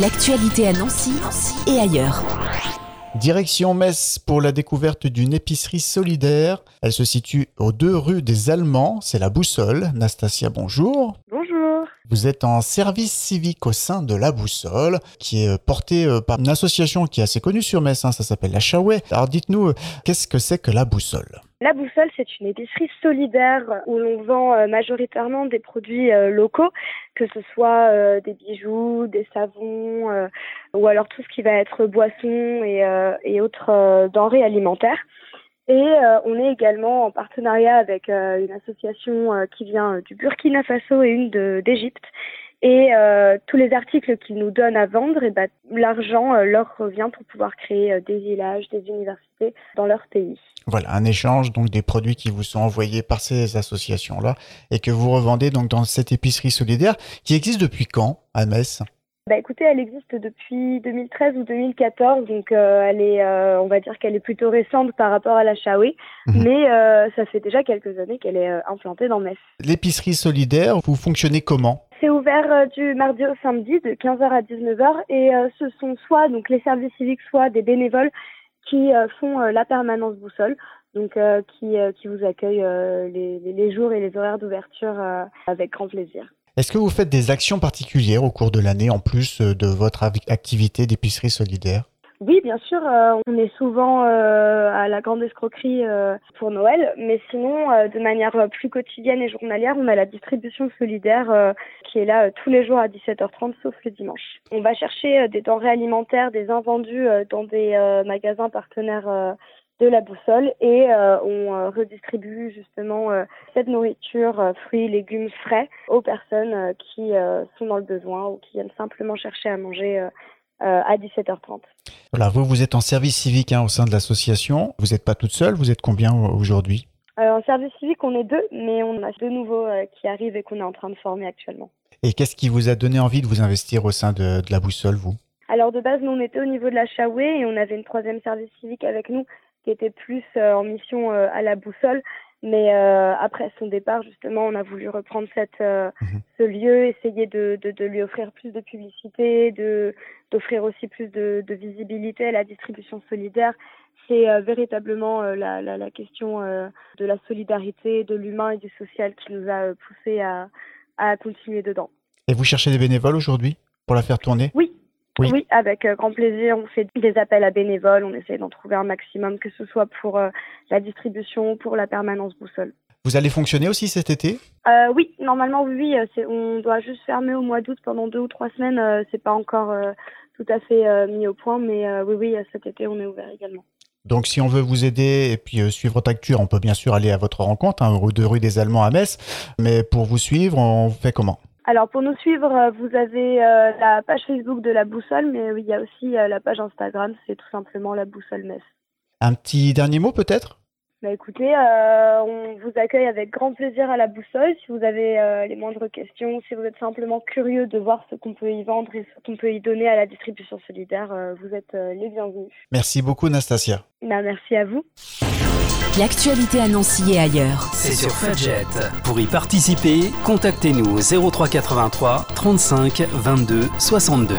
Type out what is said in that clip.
L'actualité à Nancy et ailleurs. Direction Metz pour la découverte d'une épicerie solidaire. Elle se situe aux deux rues des Allemands. C'est la Boussole. Nastasia, bonjour. Bonjour. Vous êtes en service civique au sein de la Boussole, qui est euh, portée euh, par une association qui est assez connue sur Metz. hein, ça s'appelle la Chaouet. Alors dites-nous, euh, qu'est-ce que c'est que la Boussole? La Boussole, c'est une épicerie solidaire où l'on vend euh, majoritairement des produits euh, locaux, que ce soit euh, des bijoux, des savons, ou alors tout ce qui va être boissons et, autres denrées alimentaires. Et on est également en partenariat avec une association qui vient du Burkina Faso et une d'Égypte. Et euh, tous les articles qu'ils nous donnent à vendre, et ben, l'argent euh, leur revient pour pouvoir créer euh, des villages, des universités dans leur pays. Voilà, un échange donc des produits qui vous sont envoyés par ces associations-là et que vous revendez donc dans cette épicerie solidaire qui existe depuis quand à Metz Bah écoutez, elle existe depuis 2013 ou 2014, donc euh, elle est, euh, on va dire qu'elle est plutôt récente par rapport à la Chaoué, Mhm. mais euh, ça fait déjà quelques années qu'elle est implantée dans Metz. L'épicerie solidaire, vous fonctionnez comment? Euh, du mardi au samedi de 15h à 19h et euh, ce sont soit donc les services civiques, soit des bénévoles qui euh, font la permanence boussole, donc qui, qui vous accueillent les, les- jours et les horaires d'ouverture avec grand plaisir. Est-ce que vous faites des actions particulières au cours de l'année en plus de votre activité d'épicerie solidaire? Oui, bien sûr, euh, on est souvent euh, à la grande escroquerie euh, pour Noël, mais sinon, de manière plus quotidienne et journalière, on a la distribution solidaire qui est là tous les jours à 17h30, sauf le dimanche. On va chercher des denrées alimentaires, des invendus dans des magasins partenaires de la boussole et on redistribue justement cette nourriture, fruits, légumes frais aux personnes qui sont dans le besoin ou qui viennent simplement chercher à manger euh, à 17h30. Voilà, vous, vous êtes en service civique hein, au sein de l'association. Vous n'êtes pas toute seule, vous êtes combien aujourd'hui? Euh, en service civique, on est deux, mais on a deux nouveaux euh, qui arrivent et qu'on est en train de former actuellement. Et qu'est-ce qui vous a donné envie de vous investir au sein de, de la boussole, vous? Alors de base, nous on était au niveau de la Chaoué et on avait une troisième service civique avec nous qui était plus euh, en mission à la boussole. Mais euh, après son départ, justement, on a voulu reprendre cette, euh, Mhm. ce lieu, essayer de, de, de lui offrir plus de publicité, de d'offrir aussi plus de, de visibilité à la distribution solidaire. C'est euh, véritablement la, la, la question de la solidarité, de l'humain et du social qui nous a euh, poussé à, à continuer dedans. Et vous cherchez des bénévoles aujourd'hui pour la faire tourner? Oui. Oui. Oui. avec euh, grand plaisir. On fait des appels à bénévoles, on essaie d'en trouver un maximum, que ce soit pour euh, la distribution, pour la permanence boussole. Vous allez fonctionner aussi cet été? Euh, oui, normalement, oui, on doit juste fermer au mois d'août pendant deux ou trois semaines. c'est pas encore tout à fait mis au point, mais oui, oui, cet été, on est ouvert également. Donc si on veut vous aider et puis euh, suivre on peut bien sûr aller à votre rencontre, hein, rue de rue des Allemands à Metz. Mais pour vous suivre, on fait comment? Alors, pour nous suivre, euh, vous avez euh, la page Facebook de la boussole, mais oui, il y a aussi euh, la page Instagram, c'est tout simplement la boussole Metz. Un petit dernier mot peut-être? Bah écoutez, euh, on vous accueille avec grand plaisir à la boussole. Si vous avez les moindres questions, si vous êtes simplement curieux de voir ce qu'on peut y vendre et ce qu'on peut y donner à la distribution solidaire, vous êtes les bienvenus. Merci beaucoup Nastasia. Bah, merci à vous. L'actualité à Nancy et ailleurs. C'est sur Fudget. Pour y participer, contactez-nous au 0383 35 22 62.